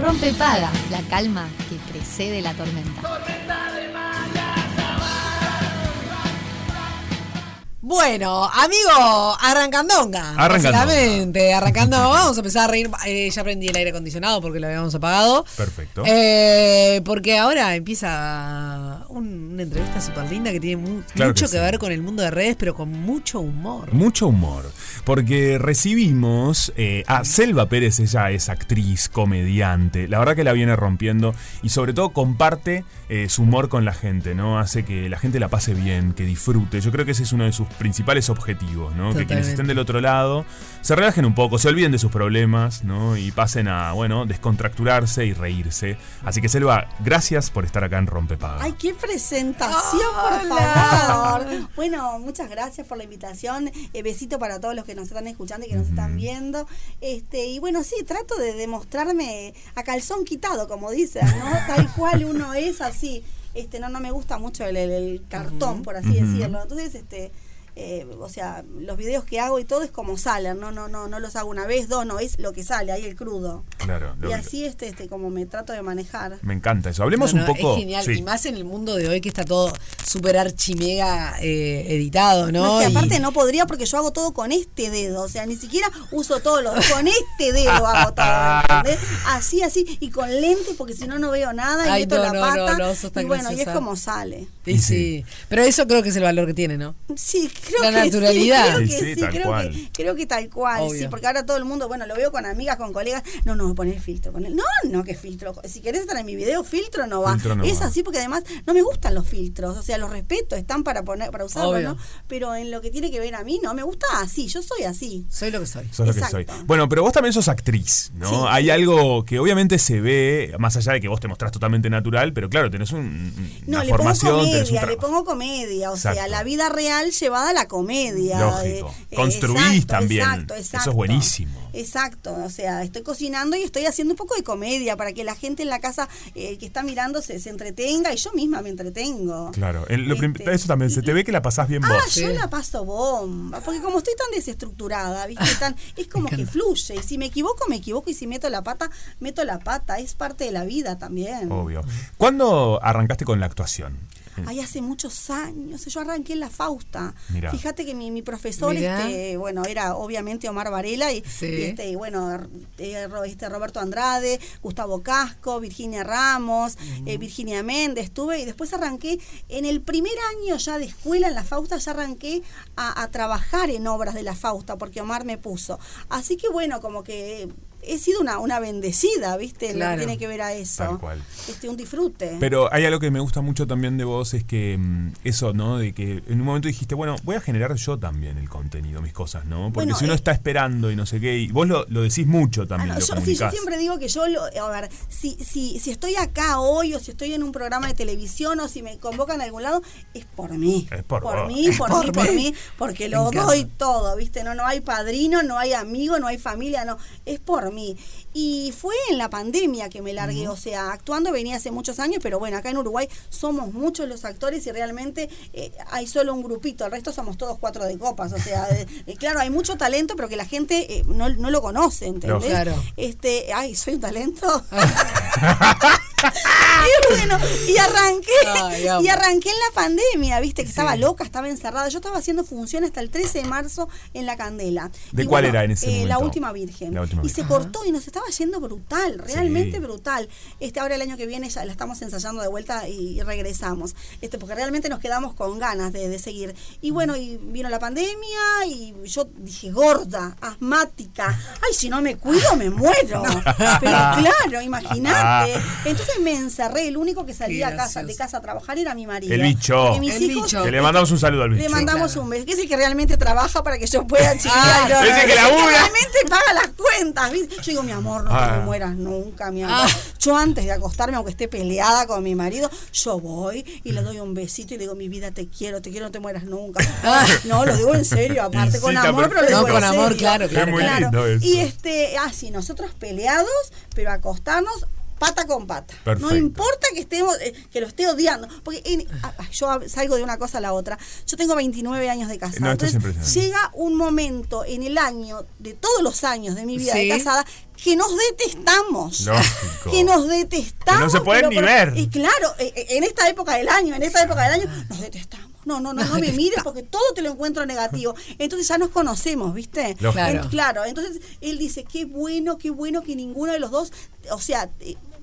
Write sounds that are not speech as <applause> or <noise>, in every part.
Rompe paga, la calma que precede la tormenta. Bueno, amigo, arrancandonga. Arrancandonga. Básicamente, arrancando. Vamos a empezar a reír. Eh, ya prendí el aire acondicionado porque lo habíamos apagado. Perfecto. Eh, porque ahora empieza un- una entrevista súper linda que tiene mu- Claro mucho que que, sí. ver con el mundo de redes, pero con mucho humor. Mucho humor, porque recibimos eh, a Selva Pérez, ella es actriz, comediante, la verdad que la viene rompiendo y sobre todo comparte eh, su humor con la gente, ¿no? Hace que la gente la pase bien, que disfrute. Yo creo que ese es uno de sus principales objetivos, ¿no? Que quienes estén del otro lado se relajen un poco, se olviden de sus problemas, ¿no? Y pasen a, bueno, descontracturarse y reírse. Así que Selva, gracias por estar acá en Rompepaga. Ay, qué presentación, por favor. Bueno, muchas gracias por la invitación. Eh, besito para todos los que nos están escuchando y que nos están viendo. Este, y bueno, sí, trato de demostrarme a calzón quitado, como dicen, ¿no? <laughs> Tal cual uno es así. Este, no, no me gusta mucho el, el- cartón, por así decirlo. Entonces, este. Eh, o sea, los videos que hago y todo es como salen, no, no, no, no los hago una vez, dos, no, es lo que sale, ahí el crudo. Claro, lo- Y así este, este, como me trato de manejar. me encanta eso. Hablemos No, no, un poco. Es genial. sí. Y más en el mundo de hoy que está todo súper archimega eh, editado, ¿no? No, es que Y- aparte no podría porque yo hago todo con este dedo, o sea, ni siquiera uso todos los con este dedo hago todo, ¿entendés? <laughs> Así, así, y con lentes porque si no no veo nada y Ay, meto no, la no, pata. y bueno, y es como sale. Sí. sí. Pero eso creo que es el valor que tiene, ¿no? Sí, creo La que naturalidad. sí, creo que sí, sí, tal creo cual. que creo que tal cual, Obvio. sí, porque ahora todo el mundo, bueno, lo veo con amigas, con colegas, no, no, poner filtro, poner, no, no, que filtro, si querés estar en mi video, filtro no va. Filtro no es va. así porque además no me gustan los filtros, o sea, los respeto, están para poner para usarlos, Obvio. ¿no? Pero en lo que tiene que ver a mí, no, me gusta así, yo soy así. Soy lo que soy. Sos lo que soy. Bueno, pero vos también sos actriz, ¿no? Sí. Hay algo que obviamente se ve, más allá de que vos te mostrás totalmente natural, pero claro, tenés un, No, una le pongo formación, tenés un comedia, le pongo comedia, o sea, la vida real llevada a la comedia. Lógico. eh, Construís exacto, también. Exacto, Eso es exacto. buenísimo. Exacto, o sea, estoy cocinando y estoy haciendo un poco de comedia para que la gente en la casa eh, que está mirando se, se entretenga y yo misma me entretengo. Claro, el- lo prim- Este, eso también, se te ve que la pasás bien vos. Ah, Sí. yo la paso bomba, porque como estoy tan desestructurada, ¿viste? <laughs> Tan, es como que fluye, y si me equivoco, me equivoco, y si meto la pata, meto la pata, es parte de la vida también. Obvio. ¿Cuándo arrancaste con la actuación? Ay, hace muchos años. Yo arranqué en la Fausta. Mirá. Fíjate que mi, mi profesor, Mirá. este, bueno, era obviamente Omar Varela y, Sí. y este, y bueno, eh, Ro- este Roberto Andrade, Gustavo Casco, Virginia Ramos, eh, Virginia Méndez, estuve y después arranqué en el primer año ya de escuela en la Fausta, ya arranqué a, a trabajar en obras de la Fausta porque Omar me puso. Así que bueno, como que he sido una, una bendecida, ¿viste? En lo Claro. que tiene que ver a eso. Tal cual. Este, un disfrute. Pero hay algo que me gusta mucho también de vos, es que mm, eso, ¿no? De que en un momento dijiste, bueno, voy a generar yo también el contenido, mis cosas, ¿no? Porque Bueno, si uno eh, está esperando y no sé qué, y vos lo, lo decís mucho Ah, también, no, lo yo, sí, yo siempre digo que yo, lo, a ver, si, si, si estoy acá hoy o si estoy en un programa de televisión o si me convocan a algún lado, es por mí. Es por vos. mí, por, Por mí, por mí. porque lo doy todo, ¿viste? No, no hay padrino, no hay amigo, no hay familia, no, es por mí. Y fue en la pandemia que me largué, o sea, actuando venía hace muchos años, pero bueno, acá en Uruguay somos muchos los actores y realmente eh, hay solo un grupito, el resto somos todos cuatro de copas, o sea, <laughs> eh, claro, hay mucho talento, pero que la gente eh, no, no lo conoce, ¿entendés? Claro. Este, ay, soy un talento. <laughs> <laughs> y bueno, y arranqué, Ay, y arranqué en la pandemia, viste, que Sí. estaba loca, estaba encerrada. Yo estaba haciendo función hasta el 13 de marzo en la Candela. ¿De Y cuál era en ese eh, La momento? última virgen. La Última y Virgen. se cortó y nos estaba yendo brutal, realmente Sí. brutal. Este, ahora el año que viene ya la estamos ensayando de vuelta y, regresamos. Este, porque realmente nos quedamos con ganas de, de seguir. Y bueno, y vino la pandemia y yo dije, gorda, asmática. Ay, si no me cuido, me muero. <laughs> Pero claro, imagínate. <laughs> Entonces me encerré. El único que salía Qué a casa, de casa a trabajar era mi marido. El bicho. Mis El hijos bicho. Que le mandamos un saludo al bicho. le mandamos claro. un beso, que es el que realmente trabaja para que yo pueda. Ah, No, no, que labura. realmente paga las cuentas. ¿viste? Yo digo, mi amor, no Ah. te me mueras nunca, mi amor. Ah. Yo antes de acostarme, aunque esté peleada con mi marido, yo voy y le doy un besito y le digo, mi vida, te quiero, te quiero, no te mueras nunca. No, lo digo en serio, aparte con amor, pero lo No, digo con en amor, serio. claro, claro. Es muy lindo eso. Y este, ah, sí, nosotros peleados, pero acostarnos pata con pata. Perfecto. No importa que estemos, eh, que lo esté odiando. Porque en- ah, ah, yo salgo de una cosa a la otra. Yo tengo 29 años de casada. No, esto es Entonces, llega un momento en el año, de todos los años de mi vida Sí. de casada, que nos detestamos. Lógico. Que nos detestamos. Que no se pueden pero ni ver. Y claro, eh, eh, en esta época del año, en esta época del año, nos detestamos. No, no, no, no me mires porque todo te lo encuentro negativo. Entonces ya nos conocemos, ¿viste? Lógico. Claro. En- claro, entonces él dice, qué bueno, qué bueno que ninguno de los dos, o sea,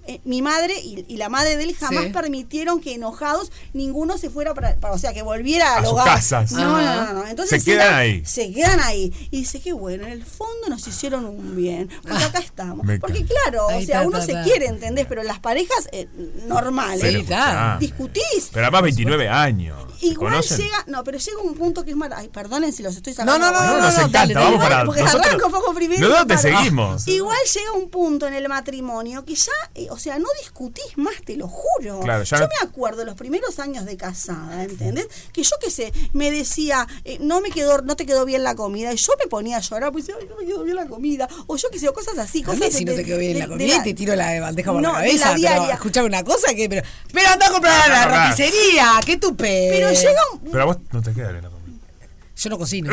eh, eh, mi madre y, y la madre de él jamás Sí. permitieron que enojados ninguno se fuera para, para- o sea, que volviera al A sus hogar. casas. No, no, no, no. Entonces Se quedan era- ahí. Se quedan ahí. Y dice, qué bueno, en el fondo nos hicieron un bien. Porque acá estamos. Me Porque claro, Ahí o sea, uno se quiere, ¿entendés? Pero las parejas eh, normales, Sí, Pero, está. ah, discutís. Pero además 29 años. ¿Se Igual conocen? llega, no, pero llega un punto que es maravilloso. Ay, perdonen si los estoy sacando. No, no, no, No, no, nos no, encanta, dale, vamos dale. para porque nosotros. arranco poco primero. Nosotros y te paro. seguimos. Igual llega un punto en el matrimonio que ya, eh, o sea, no discutís más, te lo juro. Claro, yo no- me acuerdo los primeros años de casada, ¿entendés? Que yo qué sé, me decía, eh, no me quedó, no te quedó bien la comida, y yo me ponía a llorar, pues ay, no me quedó bien la comida, o yo qué sé, o cosas así, cosas de- si no te quedó bien de- la comida la- te tiro la bandeja por No, la de cabeza. la pero escuchame una cosa que pero, pero anda a comprar a la roticería, qué tupe. Pero llega un, Pero a vos no te queda bien la comida. Yo no cocino.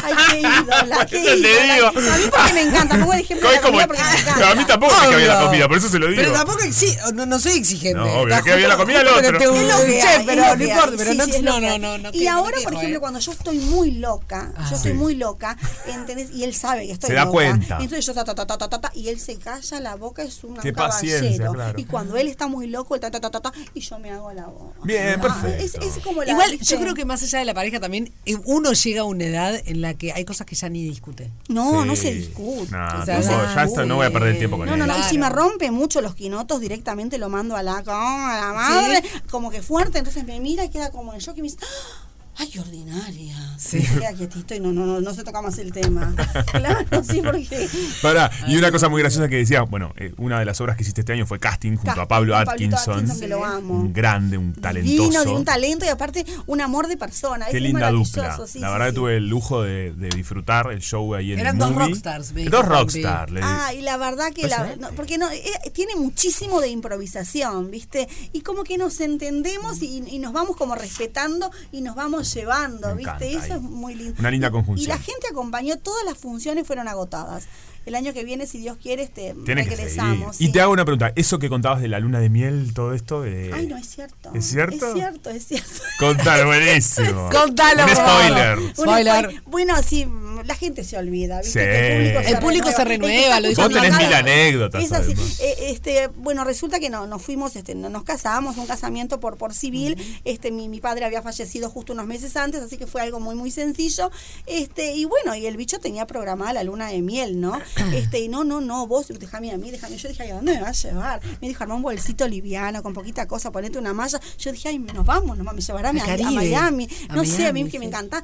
Ay, qué ídola, qué te ídola. digo. A mí porque me encanta, pongo el ejemplo de la comida porque me encanta. a mí tampoco me bien la comida, por eso se lo digo. Pero tampoco exige, no, no soy exigente. No, obvio, queda bien la comida al otro. te- Es lo que che, hay, pero no que importa, pero Sí, no, no, que no, no, no, Y que- no ahora, por ejemplo, ¿eh? cuando yo estoy muy loca, yo estoy Sí. muy loca, ¿entendés? Y él sabe que estoy Se da loca. cuenta. Entonces yo ta, ta, ta, ta, ta, ta, ta, y él se calla la boca, es un Qué caballero. Y cuando él está muy loco, el ta, ta, ta, ta, ta, y yo me hago la boca. Bien, Ah, perfecto. Es, es como la, Igual, yo creo que más allá de la pareja también, eh, uno llega a una edad en la que hay cosas que ya ni discute. No, no se discute. No, O sea, tipo, ya- ya está, no voy a perder el tiempo con No, él. no, no. Y si me rompe mucho los quinotos, directamente lo mando a la, a la madre, como que fuerte. Entonces me mira y queda como en shock y me dice, "Ah, ¡ay, qué ordinaria! Sí. Se queda quietito y no, no, no, no se toca más el tema. <laughs> claro, sí, porque. Pará, y una cosa muy graciosa que decía, bueno, eh, una de las obras que hiciste este año fue Casting junto a Pablo Atkinson. Atkinson, que lo amo. Un grande, un talentoso. Divino, de un talento y aparte un amor de persona. Qué es linda dupla. sí, la verdad sí. que tuve el lujo de, de disfrutar el show ahí en Eran el dos movie. rockstars, me Dos rockstars. le- Ah, y la verdad que la, Impresionante. no, porque no, eh, tiene muchísimo de improvisación, ¿viste? Y como que nos entendemos y, y nos vamos como respetando y nos vamos llevando, Me ¿viste? Eso ahí. es muy lindo. Una linda conjunción. Y la gente acompañó, todas las funciones fueron agotadas. El año que viene, si Dios quiere, este, que regresamos. Y sí. te hago una pregunta. Eso que contabas de la luna de miel, todo esto. eh, Ay, no, es cierto. ¿Es cierto? Es cierto, es cierto. Contalo, <laughs> buenísimo. Contalo, Un spoiler. Un Spoiler. Bueno, sí, la gente se olvida, ¿viste? Sí. Que El público se renueva, El que está lo dijo Vos tenés mil anécdotas, Es así. además. Eh, este, bueno, resulta que no, nos fuimos, este, no- nos casamos, un casamiento por, por civil. Este, mi, mi padre había fallecido justo unos meses antes, así que fue algo muy, muy sencillo. Este, y bueno, y el bicho tenía programada la luna de miel, ¿no? <clears throat> Este, y no, no, no, vos déjame a mí, déjame. Yo dije, ay, ¿a dónde me vas a llevar? Me dijo, armá un bolsito liviano, con poquita cosa, ponete una malla. Yo dije, ay, nos vamos, nos vamos, me llevará a. Miami. A No sé, a mí Miami, que me sí. encanta.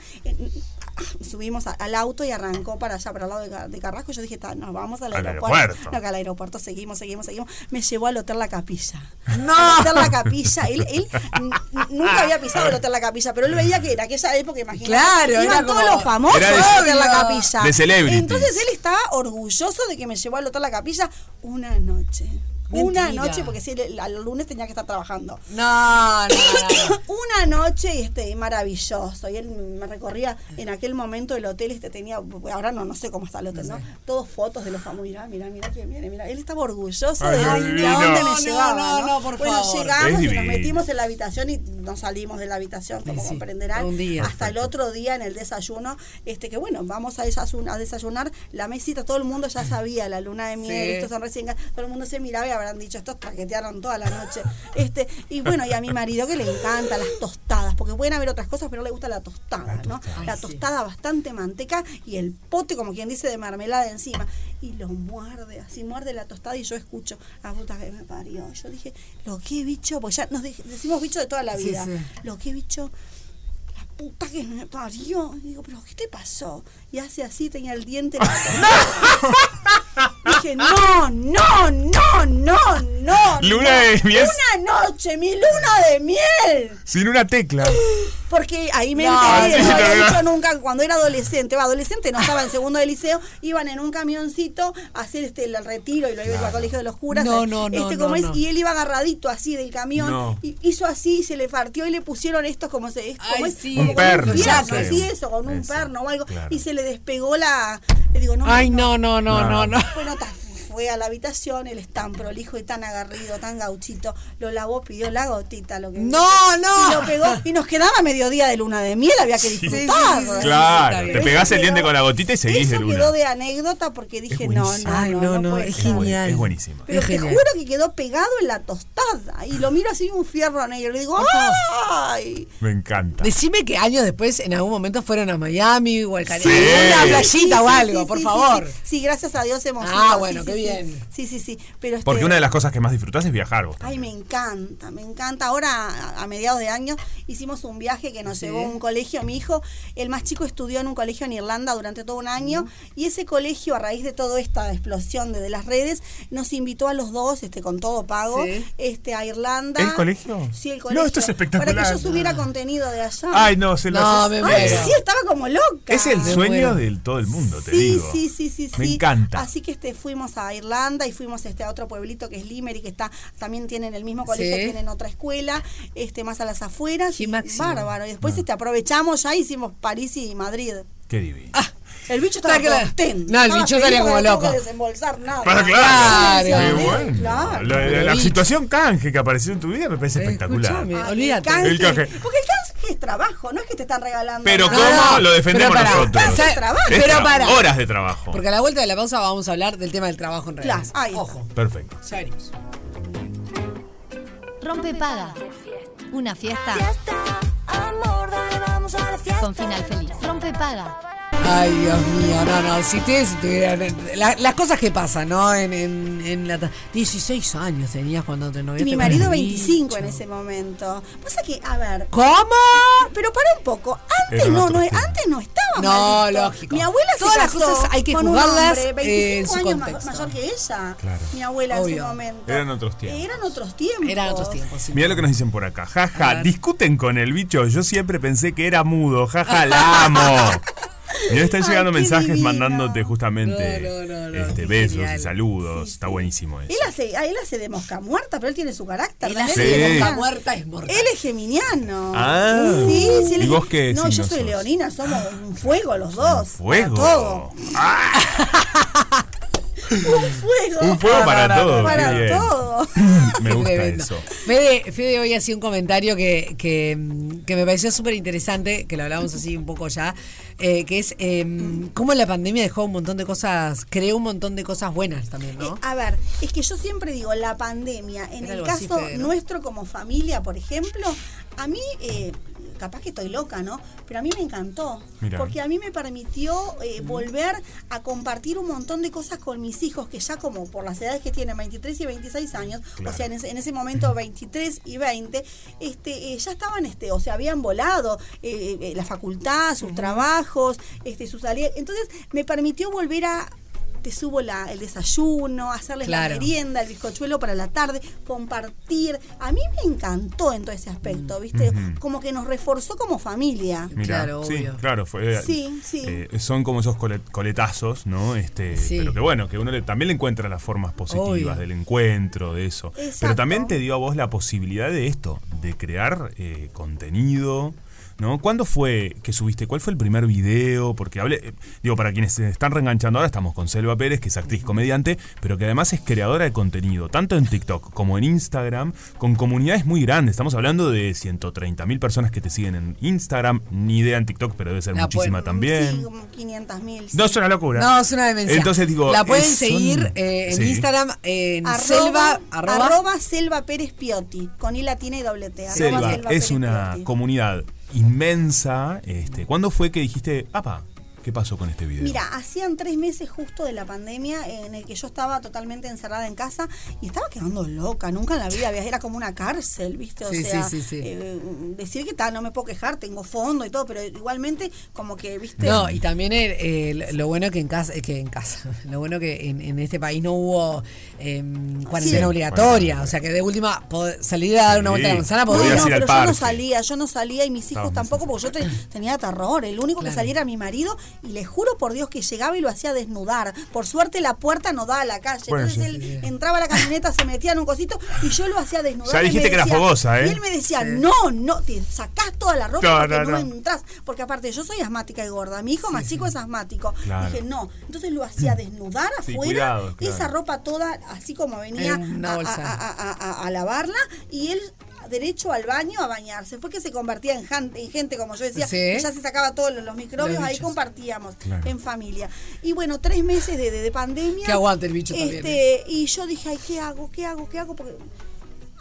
Subimos a- al auto y arrancó para allá, para el lado de, Ca- de Carrasco. Yo dije, "Ta, nos vamos al, Al aeropuerto. aeropuerto. No, que al aeropuerto seguimos, seguimos, seguimos. Me llevó al Hotel La Capilla. ¡No! Al Hotel La Capilla. Él, nunca había pisado el Hotel La Capilla, pero él veía que en aquella época, imagínate, Claro, iban era todos como- los famosos al Hotel La. Capilla. De celebrities. Entonces él estaba orgulloso de que me llevó al Hotel La Capilla una noche. Una Mentira. noche, porque si el, al lunes tenía que estar trabajando. No, no, no. <coughs> Una noche este maravilloso y él me recorría en aquel momento el hotel este tenía ahora no no sé cómo está el hotel no, todos fotos de los famosos mira mira mira quién viene mira él estaba orgulloso Ay, de, de dónde No, me no, llevaba no, no, no, por bueno favor. llegamos y nos metimos en la habitación y no salimos de la habitación como Sí, comprenderán día. hasta el otro día en el desayuno este que bueno vamos a desayunar, a desayunar la mesita todo el mundo ya <laughs> sabía la luna de miel Sí. estos son recién todo el mundo se miraba y habrán dicho estos traquetearon toda la noche <laughs> este y bueno y a mi marido que le encanta las tostadas porque pueden haber otras cosas pero le gusta la tostada no la tostada bastante manteca y el pote como quien dice de mermelada encima y lo muerde así muerde la tostada y yo escucho a puta que me parió yo dije lo que bicho pues ya nos de- decimos bicho de toda la Sí, vida sí. lo que bicho la puta que me parió. Y digo, pero ¿qué te pasó? Y hace así, tenía el diente. la. <laughs> Dije, no, no, no. Luna de miel. Una noche, mi luna de miel. Sin una tecla. Porque ahí me No, enteré, sí, no había dicho nunca, cuando era adolescente, va, adolescente no estaba en segundo de liceo, iban en un camioncito a hacer este el retiro y lo iba al colegio de los curas. No, no, no, este, no, como es, y él iba agarradito así del camión, No. y hizo así, se le partió y le pusieron estos como se es, como Ay, es, sí. como Un perno, fierro, sí. así eso, con un Eso, perno o algo, claro. y se le despegó la. Le digo, no, Ay, no, no, no, no, no. bueno, ta- fue a la habitación, él es tan prolijo y tan agarrido, tan gauchito, lo lavó, pidió la gotita, lo que No, no. Y lo pegó, y nos quedaba mediodía de luna de miel, había que disfrutar. sí, sí, sí. Claro, bien. te pegás el diente con la gotita y seguís de Eso luna. quedó de anécdota porque dije, no, no, no, Ay, no, no, no, puede es ser. genial. Es buenísimo. Pero Es te genial. juro que quedó pegado en la tostada. Y lo miro así un fierro negro. Le digo, ¡ay! Me encanta. Decime que años después, en algún momento, fueron a Miami o al Caribe. Sí. Una playita Sí, o algo, sí, por sí, favor. Sí, sí. Sí, gracias a Dios hemos Ah, ido, bueno, sí, qué sí, bien. Sí, sí, sí. Pero este, Porque una de las cosas que más disfrutás es viajar vos. Ay, me encanta, me encanta. Ahora, a, mediados de año, hicimos un viaje que nos Sí. llevó a un colegio. Mi hijo, el más chico, estudió en un colegio en Irlanda durante todo un año. Y ese colegio, a raíz de toda esta explosión de, de las redes, nos invitó a los dos, este, con todo pago, Sí. este, a Irlanda. ¿El colegio? Sí, el No, colegio. esto es espectacular. Para que yo subiera contenido de allá. Ay, no, se lo No, me Ay, sí, estaba como loca. Es el Me sueño de todo el mundo, te sí, digo. Sí, sí, sí, Me sí. encanta. Así que este fuimos a Irlanda y fuimos este a otro pueblito que es Limerick, que está también tienen el mismo colegio, Sí. tienen otra escuela, este más a las afueras. Y máximo. Bárbaro. Y después este aprovechamos ya hicimos París y Madrid. Qué divino. El bicho estaba Está claro. contento. No, el Estaba bicho estaría como no loco. que desembolsar nada. Ah, Claro. Qué Sí, bueno. claro. La, la- la Pero, situación canje que apareció en tu vida me parece Eh, espectacular. Olvídate. canje. El canje. Porque el canje trabajo, no es que te están regalando. Pero nada. ¿cómo no, lo defendemos pero nosotros? ¿Sabes? trabajo. Es Pero tra- para. Horas de trabajo. Porque a la vuelta de la pausa vamos a hablar del tema del trabajo en redes. Claro. Ojo. Perfecto. Ya venimos. Rompe paga. Una fiesta Fiesta, amor, dale, vamos a la fiesta. con final feliz. Rompe paga. Ay, Dios mío, no, no, si ustedes tuvieran... la- las cosas que pasan, ¿no? En, en, en la... 16 años tenías cuando te Y noviaste mi con marido el 25 en ese momento. Pasa que, a ver, ¿Cómo? pero para un poco. Antes no, no, antes no estaba No, lógico. Mi abuela se Todas las cosas hay que con un juzgarlas, hombre, eh, en 25 su años contexto. mayor que ella. Claro. Mi abuela en Obvio. su momento. Eran otros tiempos. Eran otros tiempos. Eran otros tiempos. sí. Mira lo que nos dicen por acá. A Jaja, discuten con el bicho. Yo siempre pensé que era mudo. Jaja, la amo. <laughs> Mira, están llegando mensajes divino. mandándote justamente No, no, no, no, este, besos genial. y saludos. Sí, Está buenísimo eso. Él hace, a él hace de mosca muerta, pero él tiene su carácter. Él hace Sí. de geminiano. muerta es mortal. Él es geminiano. Ah. sí, sí, él ¿Y es- vos qué No, yo soy sos? leonina, somos un fuego los dos. Fuego. Todo. Ah, <laughs> Un fuego. un fuego para todo. Para qué bien. todo. Me gusta eso. Fede, Fede hoy hacía un comentario que, que, mm, que me pareció súper interesante, que lo hablamos así un poco ya, eh, que es eh, cómo la pandemia dejó un montón de cosas, creó un montón de cosas buenas también, ¿no? Eh, a ver, es que yo siempre digo, la pandemia, en Era el así, caso Fede, ¿no? nuestro como familia, por ejemplo, a mí, eh, capaz que estoy loca, ¿no? Pero a mí me encantó, Mirá. porque a mí me permitió eh, volver a compartir un montón de cosas con mis hijos, que ya como por las edades que tienen, 23 y 26 años, Claro. o sea, en ese, en ese momento 23 y 20, este, eh, ya estaban, este, o sea, habían volado eh, eh, la facultad, sus trabajos, este, sus salidas. Entonces, me permitió volver a te subo la, el desayuno, hacerles Claro. la merienda, el bizcochuelo para la tarde, compartir. A mí me encantó en todo ese aspecto, ¿viste? Ujú. Como que nos reforzó como familia. Mira, Claro, sí, obvio. claro, fue. Sí, sí. eh, son como esos colet- coletazos, ¿no? Este, Sí. pero que bueno, que uno le- también le encuentra las formas positivas Obvio. del encuentro, de eso. Pero también te dio a vos la posibilidad de esto, de crear eh, contenido. ¿No? ¿Cuándo fue que subiste? ¿Cuál fue el primer video? Porque hablé, eh, digo, para quienes se están reenganchando ahora, estamos con Selva Pérez, que es actriz comediante, pero que además es creadora de contenido, tanto en TikTok como en Instagram, con comunidades muy grandes. Estamos hablando de 130 mil personas que te siguen en Instagram, ni idea en TikTok, pero debe ser La muchísima pueden- también. Sí, como 500 mil. No es una locura. No, es una demencia. Entonces digo, la pueden es- son- seguir eh, en Sí. Instagram en Arroba, selva arroba, arroba Selva Pérez Piotti, con I latina y doble T. Selva Selva es Pérez una Piotti. comunidad inmensa. Este, ¿Cuándo fue que dijiste, papá, ¿Qué pasó con este video? Mira, hacían tres meses justo de la pandemia en el que yo estaba totalmente encerrada en casa y estaba quedando loca. Nunca en la vida había, era como una cárcel, ¿viste? O Sí, sea, sí, sí, sí. eh, decir que tal, no me puedo quejar, tengo fondo y todo, pero igualmente como que, ¿viste? No, y también eh, lo bueno que en casa, eh, que en casa, <laughs> lo bueno que en, en este país no hubo eh, cuarentena Sí. obligatoria, o sea que de última salir a dar una Sí. vuelta a la manzana No, podía. no, al pero yo no salía, yo no salía y mis hijos tampoco, porque yo te- tenía terror. El único Claro. que salía era mi marido y le juro por Dios que llegaba y lo hacía desnudar. Por suerte la puerta no daba a la calle. Bueno, Entonces sí. él entraba a la camioneta, se metía en un cosito y yo lo hacía desnudar. Ya dijiste que era decía- fogosa, ¿eh? Y él me decía, no, no, te sacás toda la ropa No, porque no, no, no. entras. Porque aparte yo soy asmática y gorda. Mi hijo más chico es asmático. Claro. Dije, no. Entonces lo hacía desnudar Sí, afuera. cuidado, claro. Esa ropa toda, así como venía En una a- bolsa. a- a- a, a- a lavarla y él derecho al baño a bañarse. Después que se convertía en, jan- en gente, como yo decía, Sí. ya se sacaba todos los, los microbios, Los ahí compartíamos Claro. en familia. Y bueno, tres meses de, de, de pandemia. Que aguante el bicho este, también, ¿eh? Y yo dije, ay, ¿qué hago? ¿Qué hago? ¿Qué hago? Porque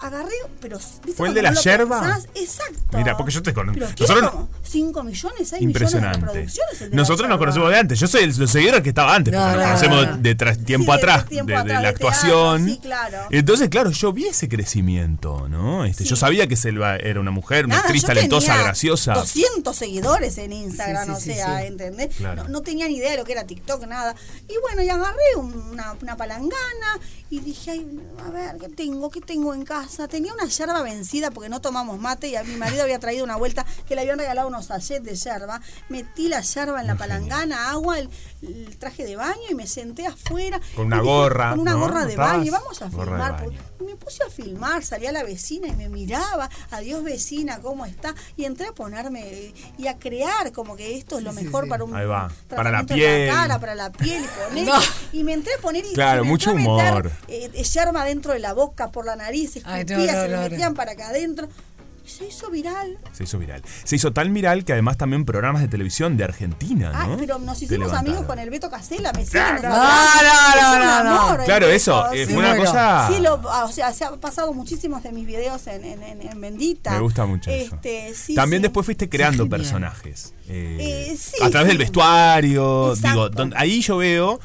agarré, pero... ¿viste ¿Fue el de la no yerba? pensás? Exacto. Mira, porque yo te conozco. Nosotros- como 5 millones, 6 millones de Impresionante. reproducciones. el de Nosotros nos conocemos de antes. Yo soy el, los seguidores que estaba antes, No, porque nos no, conocemos no. de tras- tiempo de atrás, tiempo de, la de teatro, actuación. sí, claro. Entonces, claro, yo vi ese crecimiento, ¿no? Este, Yo sabía que Selva era una mujer, una actriz talentosa, tenía graciosa. 200 seguidores en Instagram, Sí, sí, o sí, sea, sí. ¿entendés? Claro. No, no tenía ni idea de lo que era TikTok, nada. Y bueno, y agarré una, una palangana y dije, ay, a ver, ¿qué tengo? ¿Qué tengo en casa? Tenía una yerba vencida porque no tomamos mate y a mi marido había traído una vuelta que le habían regalado unos sachets de yerba. Metí la yerba en la palangana, agua, el, el traje de baño y me senté afuera. Con una gorra, Con una ¿no? gorra de baño. y Vamos a filmar. me puse a filmar, salía la vecina y me miraba, adiós vecina, ¿cómo está? Y entré a ponerme eh, y a crear como que esto es lo Sí, mejor sí. para un Ahí va, para la piel. cara, para la piel, y <laughs> poner, No. y me entré a poner y Claro, mucho meter, eh, yerba dentro de la boca, por la nariz, Ay, escupía, no, se no, metían para acá adentro. Y se hizo viral. Se hizo viral. Se hizo tan viral que además también programas de televisión de Argentina, Ah, ¿no? pero nos hicimos amigos con el Beto Casella, me siguen, Claro. No, no, Es no, amor Claro, eso, eh, sí. fue una bueno. cosa... Sí, lo, ah, o sea, se ha pasado muchísimos de mis videos en, en, en- en Bendita. Me gusta mucho eso. Este, sí, También sí. después fuiste creando personajes. eh, Eh, sí, a través sí. del vestuario. Exacto. Digo, don- ahí yo veo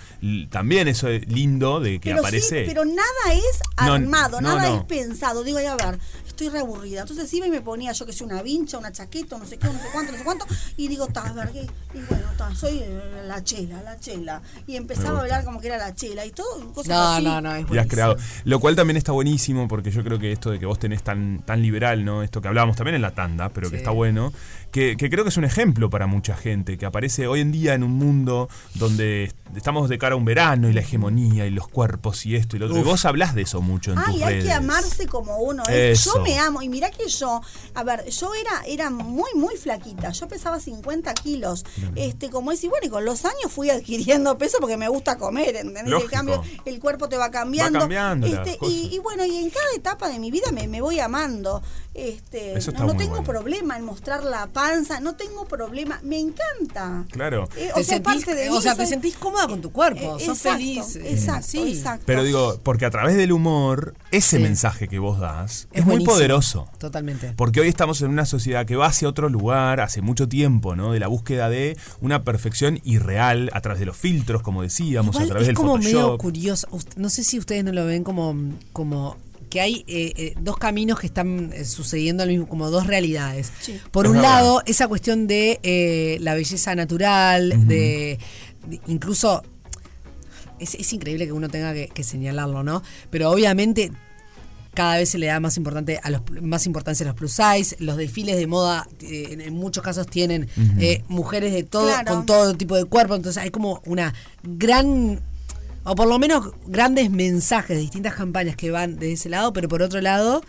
también eso es lindo de que pero aparece. Sí, pero nada es armado, no, nada no. es pensado. Digo, a ver, estoy reaburrida. Entonces iba y me ponía, yo que sé, una vincha, una chaqueta, no sé qué, no sé cuánto, no sé cuánto. Y digo, ta, a ver, ¿qué? Y bueno, ta, soy eh, la chela, la chela. Y empezaba a hablar como que era la chela y todo, cosas No, así. no, no, es Y has creado. Lo cual también está buenísimo porque yo creo que esto de que vos tenés tan, tan liberal, ¿no? Esto que hablábamos también en la tanda, pero que está bueno. Que, que creo que es un ejemplo para mucha gente, que aparece hoy en día en un mundo donde estamos de cara a un verano y la hegemonía y los cuerpos y esto y lo otro. Y vos hablas de eso mucho en Ay, tus hay redes. que amarse como uno es. Eso. Yo me amo. Y mirá que yo, a ver, yo era, era muy, muy flaquita. Yo pesaba 50 kilos. Este, como decir, bueno, y con los años fui adquiriendo peso porque me gusta comer, ¿entendés? En Lógico. cambio, el cuerpo te va cambiando. cambiando las Este, cosas. y, y bueno, y en cada etapa de mi vida me, me voy amando. Este, Eso está no, no muy tengo bueno. problema en mostrar la panza, no tengo problema, me encanta. Claro. Eh, o sea, sentís- parte de o mí, sea, te sentís cómoda con tu cuerpo, Eh, sos exacto, feliz, eh, Exacto, sí. exacto. Pero digo, porque a través del humor, ese Sí. mensaje que vos das es, Es muy buenísimo. Poderoso. Totalmente. Porque hoy estamos en una sociedad que va hacia otro lugar hace mucho tiempo, ¿no? De la búsqueda de una perfección irreal a través de los filtros, como decíamos, Igual a través es del como medio curioso. No sé si ustedes no lo ven como, como que hay eh, eh, dos caminos que están eh, sucediendo al mismo, como dos realidades. Sí. Por Es un verdad. lado, esa cuestión de eh, la belleza natural, de, de- incluso es, es increíble que uno tenga que, que señalarlo, ¿no? Pero obviamente cada vez se le da más importante a los más importancia a los plus size. Los desfiles de moda eh, en, en muchos casos tienen eh, mujeres de todo Claro. con todo tipo de cuerpo. Entonces hay como una gran o por lo menos grandes mensajes de distintas campañas que van de ese lado pero por otro lado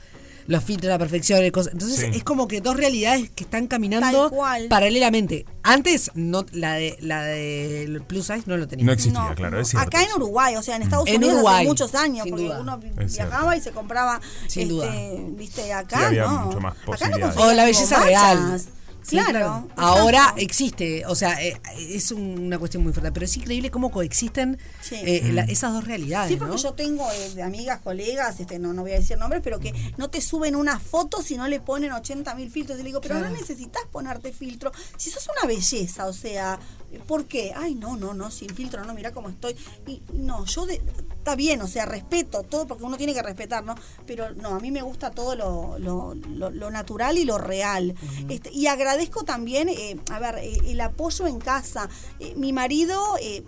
los filtros la perfección entonces Sí. es como que dos realidades que están caminando paralelamente antes no la de la de plus size no lo tenía No existía, claro, es cierto. Acá en Uruguay, o sea, en Estados En Unidos Uruguay, hace muchos años, porque duda. uno Es viajaba y se compraba, Sin este, duda. viste, acá Sí, había no. mucho más Acá no o la belleza real Sí, Claro. Ahora exacto. existe, o sea, eh, es una cuestión muy fuerte, pero es increíble cómo coexisten Sí. eh, la- esas dos realidades. Sí, porque ¿no? yo tengo eh, de amigas, colegas, este, no, no voy a decir nombres, pero que no te suben una foto si no le ponen 80 mil filtros. Y le digo, pero Claro. no necesitas ponerte filtro. Si sos una belleza, o sea, ¿Por qué? Ay, no, no, no, sin filtro, no, mira cómo estoy. Y no, yo de- está bien, o sea, respeto todo, porque uno tiene que respetar, ¿no? Pero no, a mí me gusta todo lo, lo- lo- lo natural y lo real. Este, y agradezco también, eh, a ver, eh, el apoyo en casa. Eh, mi marido, eh,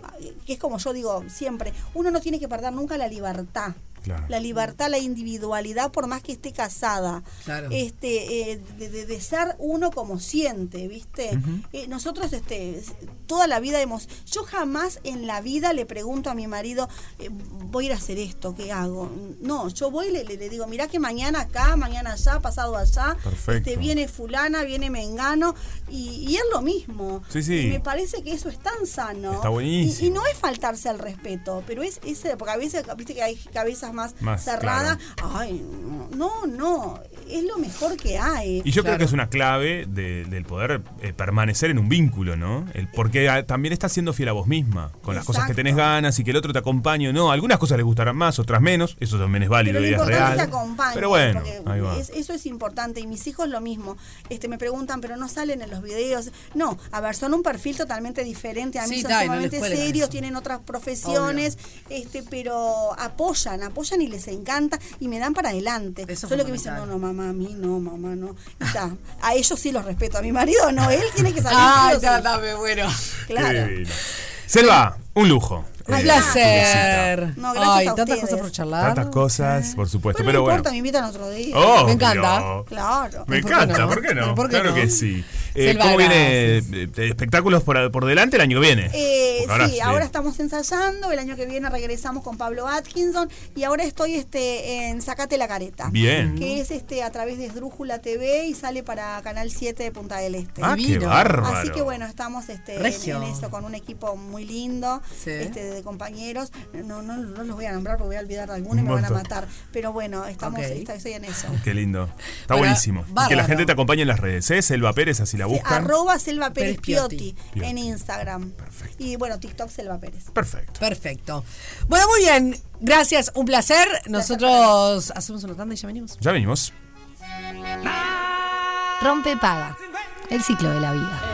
que es como yo digo siempre, uno no tiene que perder nunca la libertad. Claro. La libertad, la individualidad, por más que esté casada. Claro. Este, eh, de, de- de ser uno como siente, ¿viste? Eh, nosotros, este, toda la vida hemos. Yo jamás en la vida le pregunto a mi marido, eh, voy a ir a hacer esto, ¿qué hago? No, yo voy y le, le- le digo, mirá que mañana acá, mañana allá, pasado allá. Perfecto. Este, viene fulana, viene mengano, y, y es lo mismo. Sí, sí. Y me parece que eso es tan sano. Está buenísimo. Y, y no es faltarse al respeto, pero es ese, porque a veces, viste que hay cabezas más, Más, cerradas. Ay, no, no, es lo mejor que hay. Y yo creo Claro. que es una clave de- del poder eh, permanecer en un vínculo, ¿no? El, porque ah, también estás siendo fiel a vos misma, con las cosas que tenés ganas y que el otro te acompañe. No, algunas cosas les gustarán más, otras menos. Eso también es válido Pero y es importante real. es que acompañe, Pero bueno, porque ahí va. es- eso es importante. Y mis hijos lo mismo. Este me preguntan, pero no salen en los videos. No, a ver, son un perfil totalmente diferente. A mí Sí, son no les sumamente serios, tienen otras profesiones, este, pero apoyan, apoyan y les encanta y me dan para adelante. Eso es Solo que me dicen, no, no, mamá, a mí no, mamá, no. Y está. A ellos sí los respeto, a mi marido no, él tiene que salir. Ay, sí o sí. está, está, me bueno. Claro. Selva, un lujo. Un Eh, placer. No, gracias Ay, a tantas cosas por charlar. Tantas cosas, por supuesto. Bueno, pero no bueno. importa, me invitan otro día. Oh, Me encanta. Claro. Me ¿Por qué encanta, no? ¿por qué no? ¿Por qué claro no? que sí. Eh, ¿Cómo viene eh, espectáculos por, por delante el año que viene? Eh, sí, ahora estamos ensayando, el año que viene regresamos con Pablo Atkinson y ahora estoy este en Sacate la Careta. Bien. Que es este a través de Esdrújula TV y sale para Canal 7 de Punta del Este. Ah, qué bárbaro. Así que bueno, estamos este, en, eso con un equipo muy lindo Sí. este, de compañeros. No, no, no los voy a nombrar porque voy a olvidar de alguno y me van a matar. Pero bueno, estamos, Ok. está- estoy en eso. Qué lindo. Está Bueno, buenísimo. Y que la gente te acompañe en las redes, ¿eh? Selva Pérez, así la Sí, buscan. arroba Selva Pérez Pérez Piotti. Piotti, Piotti. en Instagram. Perfecto. Y bueno, TikTok Selva Pérez. Perfecto. Perfecto. Bueno, muy bien. Gracias, un placer. Nosotros hacemos una tanda y ya venimos. Ya venimos. Rompe paga. El ciclo de la vida.